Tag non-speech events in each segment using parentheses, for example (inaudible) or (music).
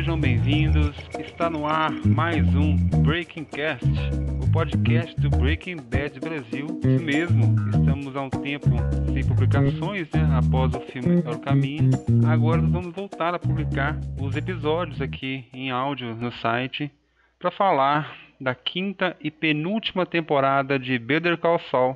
sejam bem-vindos. Está no ar mais um Breaking Cast, o podcast do Breaking Bad Brasil. Isso mesmo, estamos há um tempo sem publicações, né? Após o filme É o Caminho. Agora vamos voltar a publicar os episódios aqui em áudio no site para falar da quinta e penúltima temporada de Better Call Saul,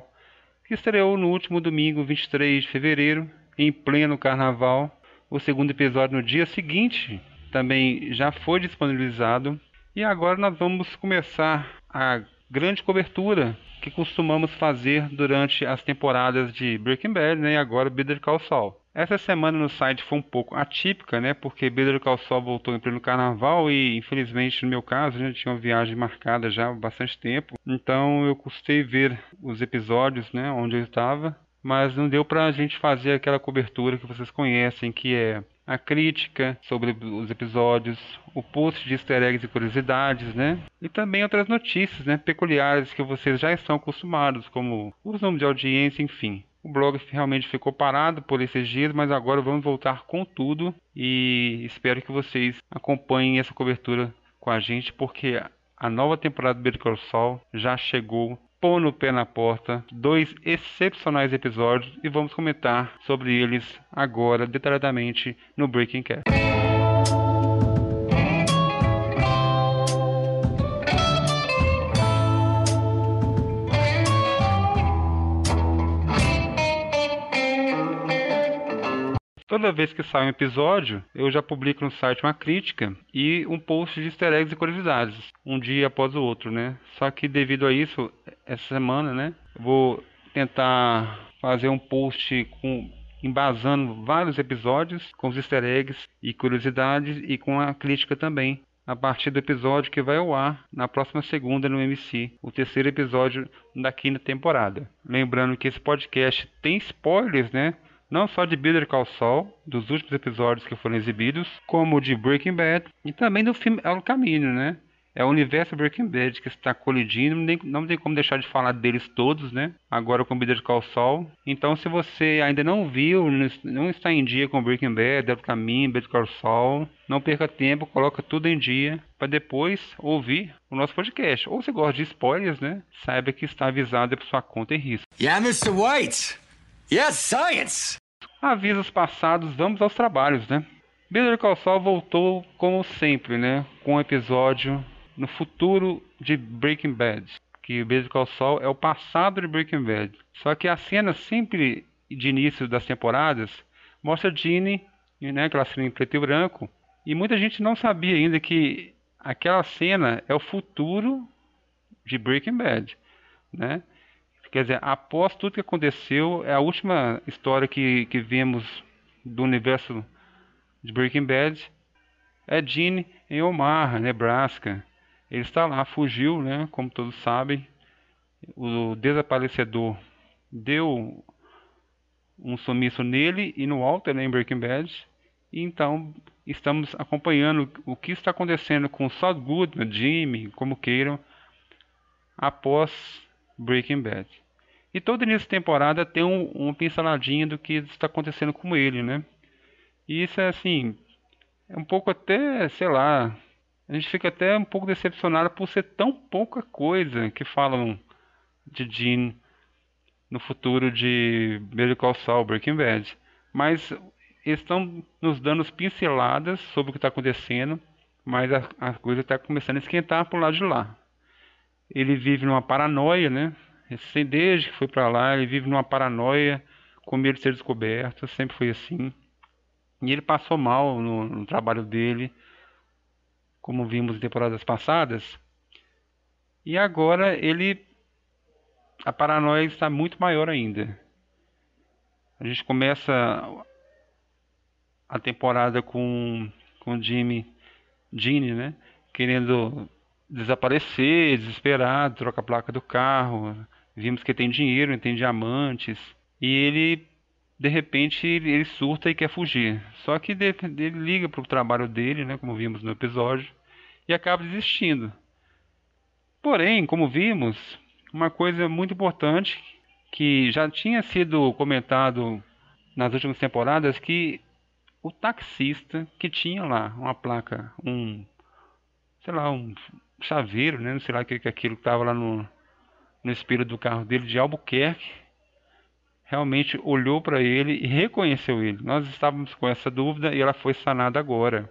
que estreou no último domingo, 23 de fevereiro, em pleno carnaval o segundo episódio no dia seguinte também já foi disponibilizado. E agora nós vamos começar a grande cobertura que costumamos fazer durante as temporadas de Breaking Bad né, e agora Better Call Saul. Essa semana no site foi um pouco atípica, né? Porque Better Call Saul voltou em pleno carnaval e, infelizmente, no meu caso, já tinha uma viagem marcada já há bastante tempo. Então eu custei ver os episódios, né? Onde eu estava mas não deu para a gente fazer aquela cobertura que vocês conhecem, que é a crítica sobre os episódios, o post de easter eggs e curiosidades, né? E também outras notícias, né, peculiares que vocês já estão acostumados, como os números de audiência, enfim. O blog realmente ficou parado por esses dias, mas agora vamos voltar com tudo e espero que vocês acompanhem essa cobertura com a gente, porque a nova temporada do Better Call Saul já chegou Pôr no Pé na Porta, dois excepcionais episódios e vamos comentar sobre eles agora detalhadamente no Breaking Cast. Toda vez que sai um episódio, eu já publico no site uma crítica e um post de easter eggs e curiosidades, um dia após o outro, né? Só que devido a isso, essa semana, né, vou tentar fazer um post com embasando vários episódios com os easter eggs e curiosidades e com a crítica também a partir do episódio que vai ao ar na próxima segunda no MC, o terceiro episódio da quinta temporada. Lembrando que esse podcast tem spoilers, né? Não só de Better Call Saul, dos últimos episódios que foram exibidos, como de Breaking Bad e também do filme o Caminho, né? É o universo Breaking Bad que está colidindo, nem, não tem como deixar de falar deles todos, né? Agora com Better Call Saul. Então, se você ainda não viu, não está em dia com Breaking Bad, o Caminho, Better Call Saul, não perca tempo, coloca tudo em dia para depois ouvir o nosso podcast. Ou se gosta de spoilers, né? Saiba que está avisado por sua conta e risco. Yeah, Mr. White! Yes, science! Avisos passados, vamos aos trabalhos, né? Better Call Saul voltou como sempre, né? Com um episódio no futuro de Breaking Bad. Que Better Call Saul é o passado de Breaking Bad. Só que a cena sempre de início das temporadas mostra Ginny, né? Aquela cena em preto e branco. E muita gente não sabia ainda que aquela cena é o futuro de Breaking Bad, né? Quer dizer, após tudo que aconteceu, é a última história que, que vemos do universo de Breaking Bad é Gene em Omaha, Nebraska. Ele está lá, fugiu, né? Como todos sabem. O desaparecedor deu um sumiço nele e no Walter, né, em Breaking Bad. E então estamos acompanhando o que está acontecendo com Saul Goodman, Jimmy, como queiram, após Breaking Bad. E todo início de temporada tem um, uma pinceladinha do que está acontecendo com ele, né? E isso é assim, é um pouco até, sei lá, a gente fica até um pouco decepcionado por ser tão pouca coisa que falam de Jean no futuro de Better Call Saul, Breaking Bad. Mas eles estão nos dando pinceladas sobre o que está acontecendo, mas a, a coisa está começando a esquentar por lado de lá. Ele vive numa paranoia, né? Desde que foi para lá, ele vive numa paranoia, com medo de ser descoberto, sempre foi assim. E ele passou mal no, no trabalho dele, como vimos em temporadas passadas. E agora ele. A paranoia está muito maior ainda. A gente começa a temporada com, com Jimmy, Gene, né? Querendo desaparecer, desesperado, troca a placa do carro, Vimos que tem dinheiro, tem diamantes. E ele, de repente, ele surta e quer fugir. Só que ele liga para o trabalho dele, né, como vimos no episódio, e acaba desistindo. Porém, como vimos, uma coisa muito importante que já tinha sido comentado nas últimas temporadas que o taxista que tinha lá uma placa, um, sei lá, um chaveiro, né? Não sei lá o que, que aquilo que estava lá no, no espelho do carro dele de Albuquerque, realmente olhou para ele e reconheceu ele. Nós estávamos com essa dúvida e ela foi sanada agora.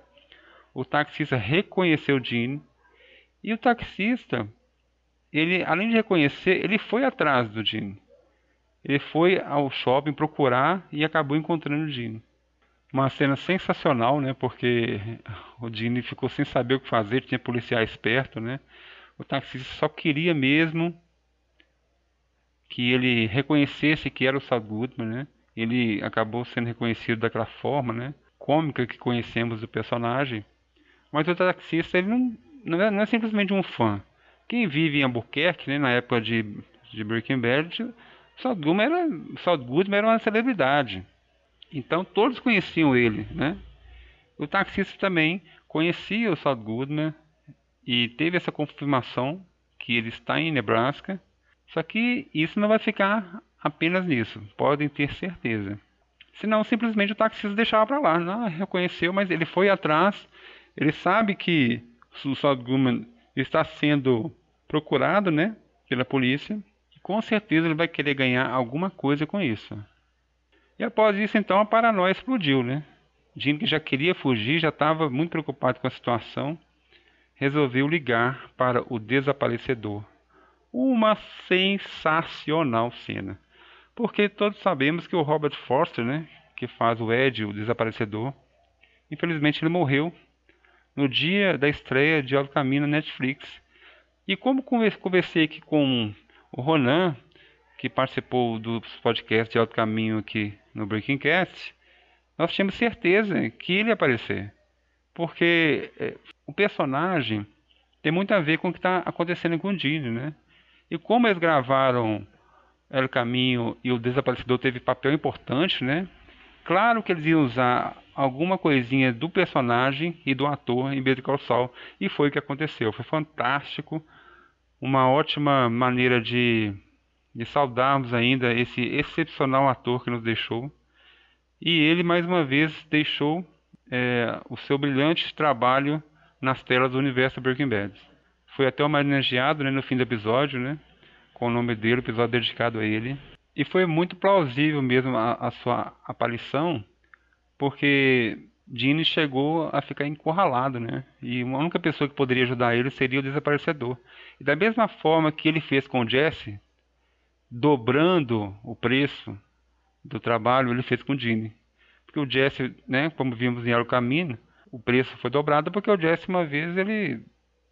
O taxista reconheceu Gene e o taxista, ele além de reconhecer, ele foi atrás do Gene. Ele foi ao shopping procurar e acabou encontrando o Gene. Uma cena sensacional, né? Porque o Gene ficou sem saber o que fazer, tinha policiais perto, né? O taxista só queria mesmo que ele reconhecesse que era o Saul Goodman, né? Ele acabou sendo reconhecido daquela forma, né? Cômica que conhecemos do personagem. Mas o taxista, ele não, não, é, não é simplesmente um fã. Quem vive em Albuquerque, né, na época de, de Breaking Bad, Saul Goodman era, Saul Goodman era uma celebridade. Então todos conheciam ele, né? O taxista também conhecia o Saul Goodman e teve essa confirmação que ele está em Nebraska. Só que isso não vai ficar apenas nisso, podem ter certeza. Senão simplesmente o taxista deixava para lá, não reconheceu, mas ele foi atrás, ele sabe que o Saul Goodman está sendo procurado, né, pela polícia, e com certeza ele vai querer ganhar alguma coisa com isso. E após isso, então, a paranoia explodiu, né? Jim, que já queria fugir, já estava muito preocupado com a situação, resolveu ligar para o desaparecedor. Uma sensacional cena. Porque todos sabemos que o Robert Forster, né, que faz o Ed, o desaparecedor, infelizmente ele morreu no dia da estreia de Alto Caminho na Netflix. E como conversei aqui com o Ronan, que participou dos podcasts de Alto Caminho aqui no Breaking Cast, nós tínhamos certeza que ele ia aparecer. Porque é, o personagem tem muito a ver com o que está acontecendo com o Dini, né? E como eles gravaram El Caminho e o Desaparecedor teve papel importante, né? Claro que eles iam usar alguma coisinha do personagem e do ator em Better Call e foi o que aconteceu. Foi fantástico, uma ótima maneira de de saudarmos ainda esse excepcional ator que nos deixou. E ele, mais uma vez, deixou é, o seu brilhante trabalho nas telas do universo Breaking Bad. Foi até homenageado né, no fim do episódio, né, com o nome dele, o episódio dedicado a ele. E foi muito plausível mesmo a, a sua aparição, porque Gene chegou a ficar encurralado, né? E a única pessoa que poderia ajudar ele seria o desaparecedor. E da mesma forma que ele fez com Jesse, dobrando o preço do trabalho, ele fez com Dini. Porque o Jesse, né, como vimos em El Caminho, o preço foi dobrado porque o Jesse uma vez ele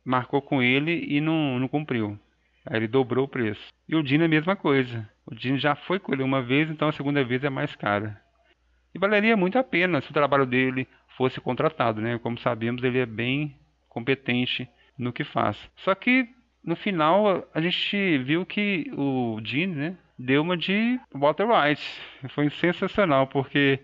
marcou com ele e não, não cumpriu. Aí ele dobrou o preço. E o Dini é a mesma coisa. O Dini já foi com ele uma vez, então a segunda vez é mais cara. E valeria muito a pena se o trabalho dele fosse contratado, né? Como sabemos, ele é bem competente no que faz. Só que no final a gente viu que o Gene, né, deu uma de Walter White. Foi sensacional porque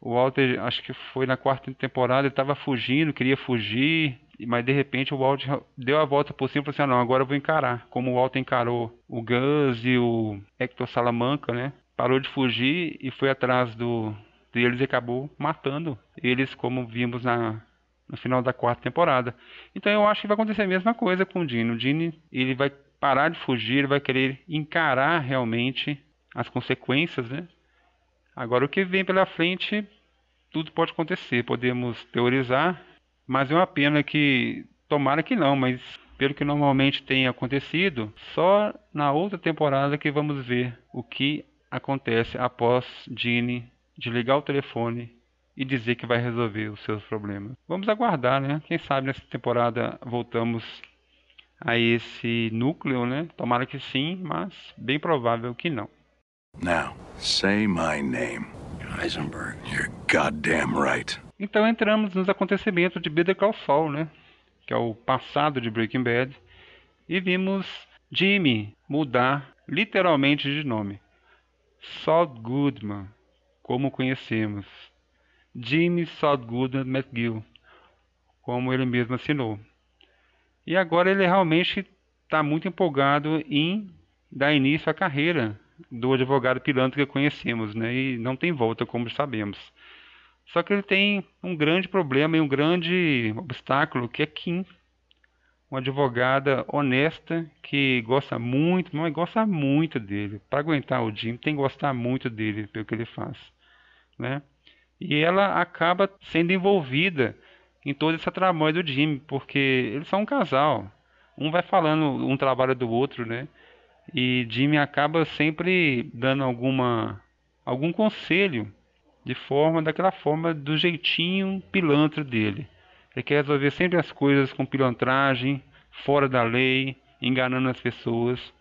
o Walter, acho que foi na quarta temporada, ele estava fugindo, queria fugir, mas de repente o Walter deu a volta por cima e falou assim: ah, não, agora eu vou encarar. Como o Walter encarou o Gus e o Hector Salamanca, né? Parou de fugir e foi atrás do deles e acabou matando eles, como vimos na no final da quarta temporada. Então eu acho que vai acontecer a mesma coisa com o Dini. O Dini ele vai parar de fugir, ele vai querer encarar realmente as consequências, né? Agora o que vem pela frente, tudo pode acontecer. Podemos teorizar, mas é uma pena que tomara que não, mas pelo que normalmente tem acontecido, só na outra temporada que vamos ver o que acontece após Dini desligar o telefone e dizer que vai resolver os seus problemas. Vamos aguardar, né? Quem sabe nessa temporada voltamos a esse núcleo, né? Tomara que sim, mas bem provável que não. Now, say my name. Heisenberg. You're goddamn right. Então entramos nos acontecimentos de Better Call Saul, né? Que é o passado de Breaking Bad. E vimos Jimmy mudar literalmente de nome. Saul Goodman, como conhecemos. Jimmy Southgood McGill, como ele mesmo assinou. E agora ele realmente está muito empolgado em dar início à carreira do advogado pilantra que conhecemos, né? E não tem volta, como sabemos. Só que ele tem um grande problema e um grande obstáculo que é Kim, uma advogada honesta que gosta muito, mas gosta muito dele. Para aguentar o Jim, tem que gostar muito dele pelo que ele faz, né? E ela acaba sendo envolvida em toda essa tramóia do Jim, porque eles são um casal. Um vai falando um trabalho do outro, né? E Jimmy acaba sempre dando alguma algum conselho de forma daquela forma do jeitinho pilantra dele. Ele quer resolver sempre as coisas com pilantragem, fora da lei, enganando as pessoas.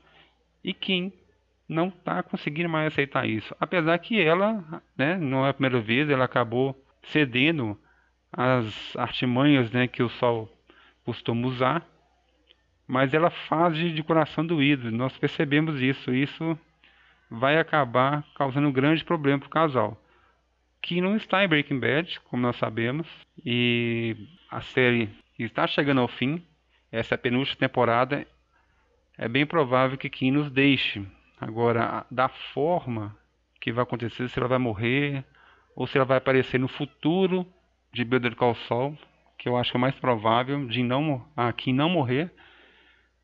E Kim não está conseguindo mais aceitar isso. Apesar que ela, né, não é a primeira vez, ela acabou cedendo às artimanhas né, que o Sol costuma usar. Mas ela faz de coração doído. Nós percebemos isso. Isso vai acabar causando um grande problema para o casal que não está em Breaking Bad, como nós sabemos, e a série está chegando ao fim. Essa é a penúltima temporada. É bem provável que Kim nos deixe. Agora, da forma que vai acontecer, se ela vai morrer ou se ela vai aparecer no futuro de Better Call Saul, que eu acho que é mais provável de não a Kim não morrer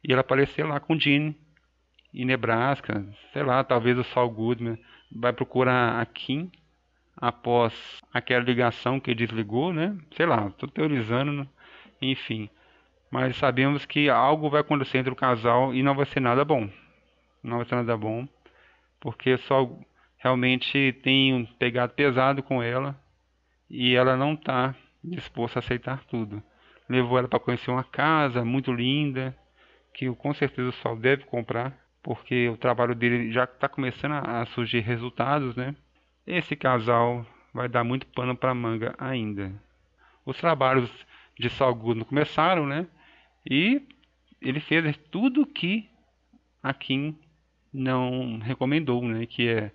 e ela aparecer lá com Gene em Nebraska, sei lá, talvez o Saul Goodman vai procurar a Kim após aquela ligação que desligou, né? Sei lá, estou teorizando, né? enfim. Mas sabemos que algo vai acontecer entre o casal e não vai ser nada bom. Não vai ser nada bom, porque só realmente tem pegado pesado com ela e ela não está disposta a aceitar tudo. Levou ela para conhecer uma casa muito linda, que com certeza o Sol deve comprar, porque o trabalho dele já está começando a surgir resultados, né? Esse casal vai dar muito pano para manga ainda. Os trabalhos de Goodman começaram, né? E ele fez tudo que a Kim não recomendou, né? Que é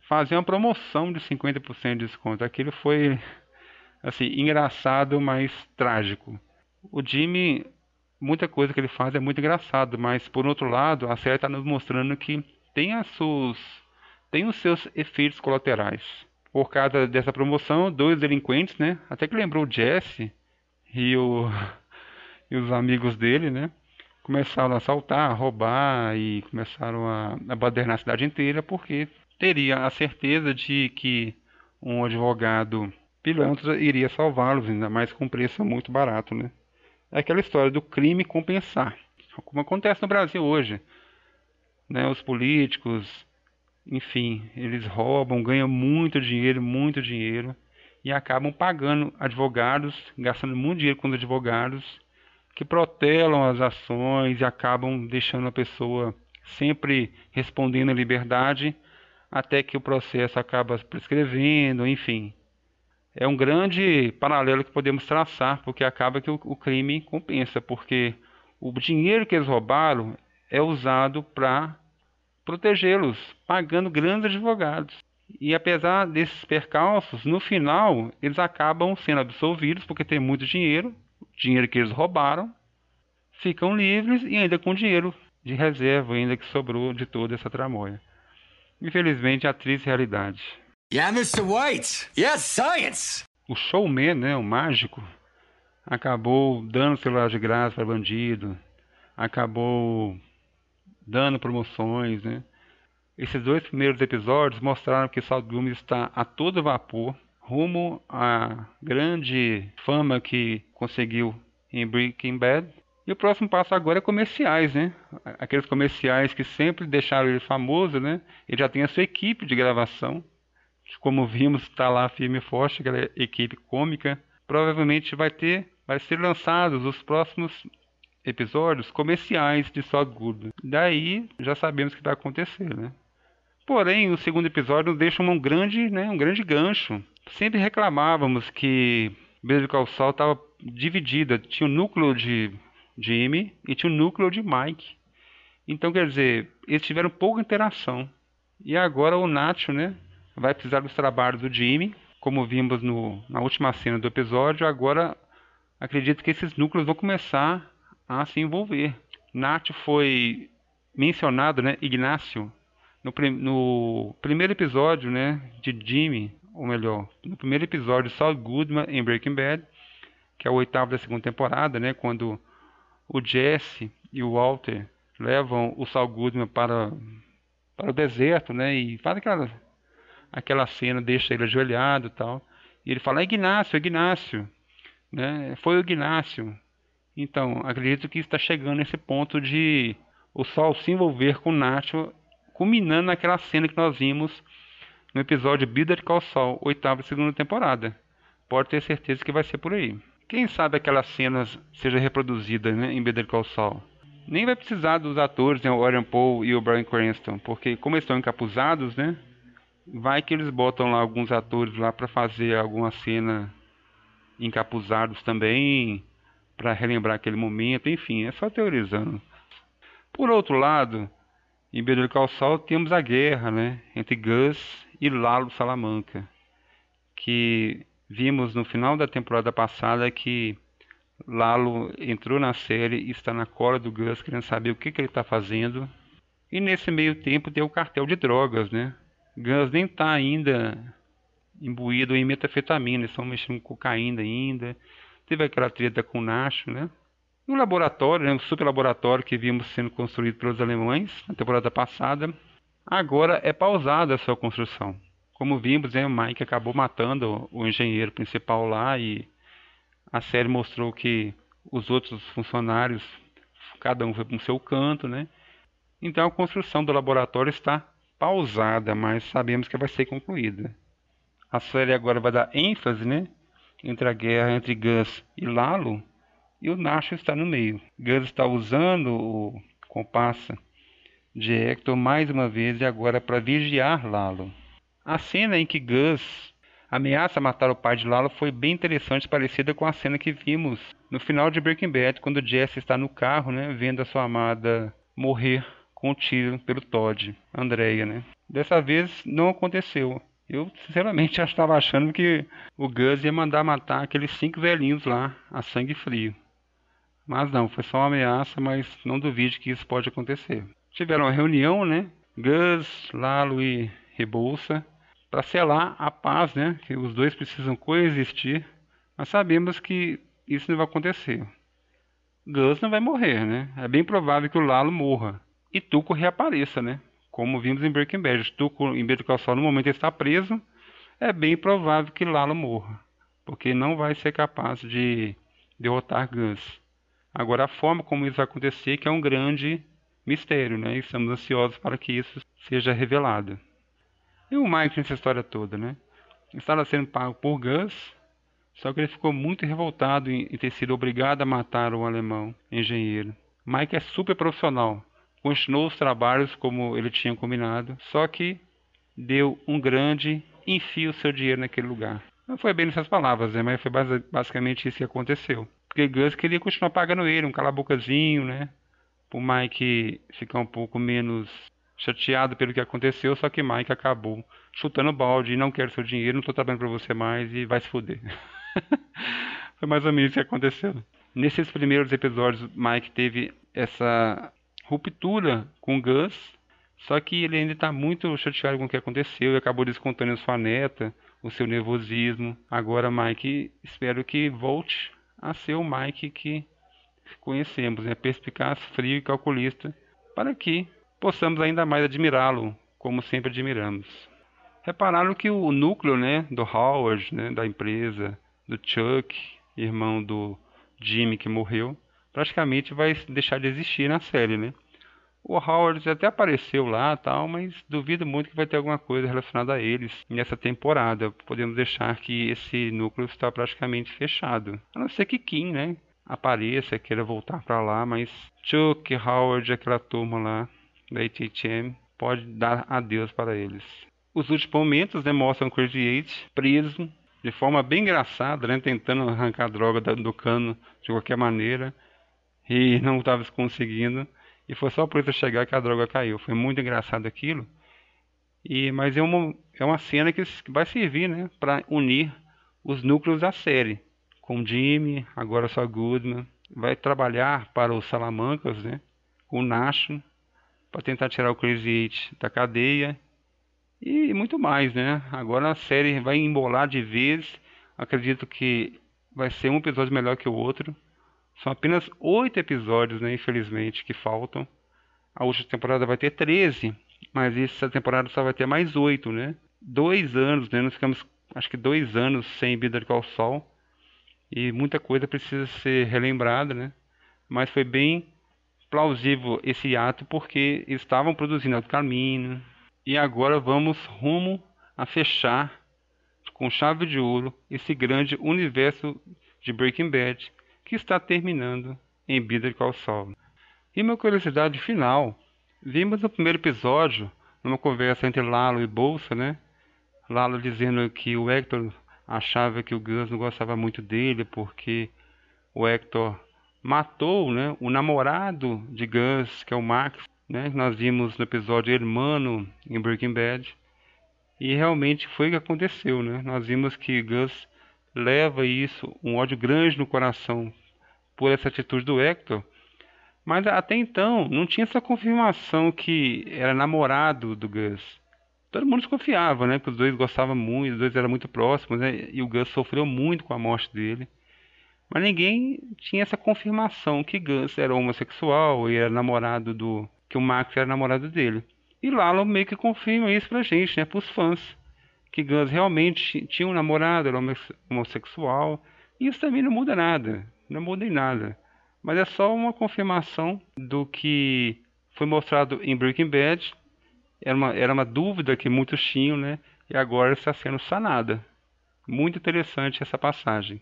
fazer uma promoção de 50% de desconto. Aquilo foi assim engraçado, mas trágico. O Jimmy, muita coisa que ele faz é muito engraçado, mas por outro lado, a série está nos mostrando que tem as suas tem os seus efeitos colaterais. Por causa dessa promoção, dois delinquentes, né? Até que lembrou o Jesse e, o, (laughs) e os amigos dele, né? Começaram a assaltar, a roubar e começaram a, a badernar a cidade inteira porque teria a certeza de que um advogado pilantra iria salvá-los, ainda mais com preço muito barato, né? É aquela história do crime compensar, como acontece no Brasil hoje. Né? Os políticos enfim, eles roubam, ganham muito dinheiro, muito dinheiro e acabam pagando advogados, gastando muito dinheiro com os advogados que protelam as ações e acabam deixando a pessoa sempre respondendo à liberdade até que o processo acaba prescrevendo, enfim. É um grande paralelo que podemos traçar, porque acaba que o, o crime compensa, porque o dinheiro que eles roubaram é usado para protegê-los, pagando grandes advogados. E apesar desses percalços, no final eles acabam sendo absolvidos porque tem muito dinheiro, dinheiro que eles roubaram, ficam livres e ainda com dinheiro de reserva ainda que sobrou de toda essa tramóia. Infelizmente, a triste realidade. Yeah, Mr. White. Yes, science. O showman, né, o mágico, acabou dando celular de graça para bandido, acabou dando promoções, né? Esses dois primeiros episódios mostraram que Saul Goodman está a todo vapor, rumo à grande fama que conseguiu em Breaking Bad. E o próximo passo agora é comerciais, né? Aqueles comerciais que sempre deixaram ele famoso, né? Ele já tem a sua equipe de gravação. Como vimos, está lá firme e forte, aquela equipe cômica. Provavelmente vai ter, vai ser lançados os próximos episódios comerciais de Saul Goodman. Daí já sabemos o que vai acontecer, né? Porém, o segundo episódio deixa um grande, né, um grande gancho. Sempre reclamávamos que Better Call Saul estava dividida. Tinha o núcleo de Jimmy e tinha o núcleo de Mike. Então, quer dizer, eles tiveram pouca interação. E agora o Nacho, né, vai precisar dos trabalhos do Jimmy, como vimos no, na última cena do episódio. Agora, acredito que esses núcleos vão começar a se envolver. Nath foi mencionado, né, Ignácio, no, no, primeiro episódio, né, de Jimmy, ou melhor, no primeiro episódio, Saul Goodman em Breaking Bad, que é o oitavo da segunda temporada, né? Quando o Jesse e o Walter levam o Saul Goodman para, para o deserto, né? E faz aquela, aquela cena, deixa ele ajoelhado e tal. E ele fala, é Ignácio, é Ignácio. Né? Foi o Ignácio. Então, acredito que está chegando nesse ponto de o Sol se envolver com o Nacho, culminando naquela cena que nós vimos no episódio Bitter Call Saul, oitava e segunda temporada. Pode ter certeza que vai ser por aí. Quem sabe aquelas cenas seja reproduzida né, em Better Call Saul. Nem vai precisar dos atores, né, o Aaron Paul e o Brian Cranston, porque como eles estão encapuzados, né, vai que eles botam lá alguns atores lá para fazer alguma cena encapuzados também, para relembrar aquele momento, enfim, é só teorizando. Por outro lado, em Call Saul temos a guerra, né, entre Gus e Lalo Salamanca, que Vimos no final da temporada passada que Lalo entrou na série e está na cola do Gus querendo saber o que, que ele está fazendo. E nesse meio tempo tem o cartel de drogas, né? Gus nem está ainda imbuído em metafetamina, eles estão mexendo com cocaína ainda. Teve aquela treta com o Nacho, né? E o laboratório, né, o super laboratório que vimos sendo construído pelos alemães na temporada passada, agora é pausada a sua construção. Como vimos, né, o Mike acabou matando o engenheiro principal lá e a série mostrou que os outros funcionários, cada um foi para o seu canto, né? Então a construção do laboratório está pausada, mas sabemos que vai ser concluída. A série agora vai dar ênfase, né, entre a guerra entre Gus e Lalo, e o Nacho está no meio. Gus está usando o compasso de Hector mais uma vez e agora para vigiar Lalo. A cena em que Gus ameaça matar o pai de Lalo foi bem interessante, parecida com a cena que vimos no final de Breaking Bad, quando Jesse está no carro, né, vendo a sua amada morrer com um tiro pelo Todd, Andrea, né. Dessa vez não aconteceu. Eu, sinceramente, já estava achando que o Gus ia mandar matar aqueles cinco velhinhos lá, a sangue frio. Mas não, foi só uma ameaça, mas não duvide que isso pode acontecer. Tiveram uma reunião, né? Gus, Lalo e Rebouça para selar a paz, né? Que os dois precisam coexistir. Mas sabemos que isso não vai acontecer. Gus não vai morrer, né? É bem provável que o Lalo morra e Tuco reapareça, né? Como vimos em Breaking Bad, Tuco em Better Call Saul no momento está preso, é bem provável que Lalo morra, porque não vai ser capaz de derrotar Gus. Agora a forma como isso vai acontecer que é um grande mistério, né? E estamos ansiosos para que isso seja revelado. E o Mike nessa história toda, né? Estava sendo pago por Gus, só que ele ficou muito revoltado em, ter sido obrigado a matar o alemão engenheiro. Mike é super profissional, continuou os trabalhos como ele tinha combinado, só que deu um grande enfio seu dinheiro naquele lugar. Não foi bem nessas palavras, né? Mas foi basicamente isso que aconteceu. Porque Gus queria continuar pagando ele, um cala-bocazinho, né? Pro Mike ficar um pouco menos chateado pelo que aconteceu, só que Mike acabou chutando o balde e não quero seu dinheiro, não estou trabalhando para você mais e vai se fuder. (laughs) Foi mais ou menos isso que aconteceu. Nesses primeiros episódios, Mike teve essa ruptura com Gus, só que ele ainda está muito chateado com o que aconteceu e acabou descontando sua neta, o seu nervosismo. Agora, Mike, espero que volte a ser o Mike que conhecemos, né? perspicaz, frio e calculista, para que possamos ainda mais admirá-lo, como sempre admiramos. Repararam que o núcleo né, do Howard, né, da empresa, do Chuck, irmão do Jimmy que morreu, praticamente vai deixar de existir na série, né? O Howard até apareceu lá, tal, mas duvido muito que vai ter alguma coisa relacionada a eles nessa temporada. Podemos deixar que esse núcleo está praticamente fechado. A não ser que Kim, né, apareça, queira voltar para lá, mas Chuck, Howard, aquela turma lá, da ATM pode dar adeus para eles. Os últimos momentos né, mostram Crazy Eight preso de forma bem engraçada, né, tentando arrancar droga do cano de qualquer maneira e (laughs) não estava conseguindo. E foi só por isso chegar que a droga caiu. Foi muito engraçado aquilo. E, mas é uma, é uma cena que vai servir né, para unir os núcleos da série. Com Jimmy, agora só Goodman. Vai trabalhar para os Salamancas, né, o Nash para tentar tirar o Crazy Eight da cadeia e muito mais, né? Agora a série vai embolar de vez. Acredito que vai ser um episódio melhor que o outro. São apenas oito episódios, né? Infelizmente, que faltam. A última temporada vai ter 13, mas essa temporada só vai ter mais oito, né? Dois anos, né? Nós ficamos, acho que dois anos sem Better Call Saul. E muita coisa precisa ser relembrada, né? Mas foi bem plausível esse ato porque estavam produzindo o caminho. E agora vamos rumo a fechar com chave de ouro esse grande universo de Breaking Bad que está terminando em Better Call Saul. E uma curiosidade final, vimos no primeiro episódio, numa conversa entre Lalo e Bolsa, né? Lalo dizendo que o Hector achava que o Gus não gostava muito dele porque o Hector matou né, o namorado de Gus, que é o Max, né, nós vimos no episódio Hermano em Breaking Bad. E realmente foi o que aconteceu. Né? Nós vimos que Gus leva isso, um ódio grande no coração por essa atitude do Hector. Mas até então não tinha essa confirmação que era namorado do Gus. Todo mundo desconfiava, né? Que os dois gostavam muito, os dois eram muito próximos, né? E o Gus sofreu muito com a morte dele. Mas ninguém tinha essa confirmação que Gus era homossexual e era namorado do. que o Max era namorado dele. E Lalo meio que confirma isso pra gente, né? Pros fãs. Que Gus realmente tinha um namorado, era homossexual. Isso também não muda nada. Não muda em nada. Mas é só uma confirmação do que foi mostrado em Breaking Bad. Era uma, era uma dúvida que muitos tinham, né? E agora está sendo sanada. Muito interessante essa passagem.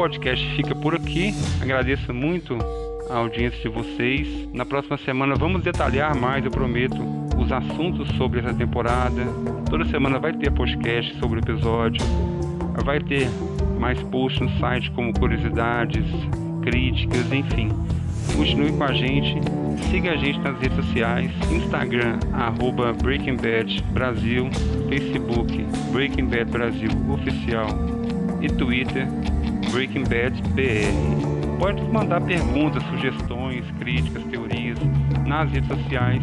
Podcast fica por aqui. Agradeço muito a audiência de vocês. Na próxima semana vamos detalhar mais, eu prometo, os assuntos sobre essa temporada. Toda semana vai ter podcast sobre o episódio. Vai ter mais posts no site como curiosidades, críticas, enfim. Continue com a gente, siga a gente nas redes sociais, Instagram, arroba Breaking Bad Brasil, Facebook, Breaking Bad Brasil Oficial e Twitter, Breaking Bad BR. Pode mandar perguntas, sugestões, críticas, teorias nas redes sociais,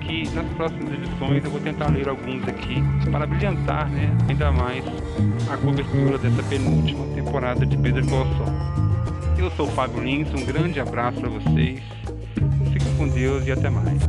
que nas próximas edições eu vou tentar ler alguns aqui para brilhantar né, ainda mais a cobertura dessa penúltima temporada de Better Call Saul. Eu sou o Fábio Lins, um grande abraço para vocês, fiquem com Deus e até mais.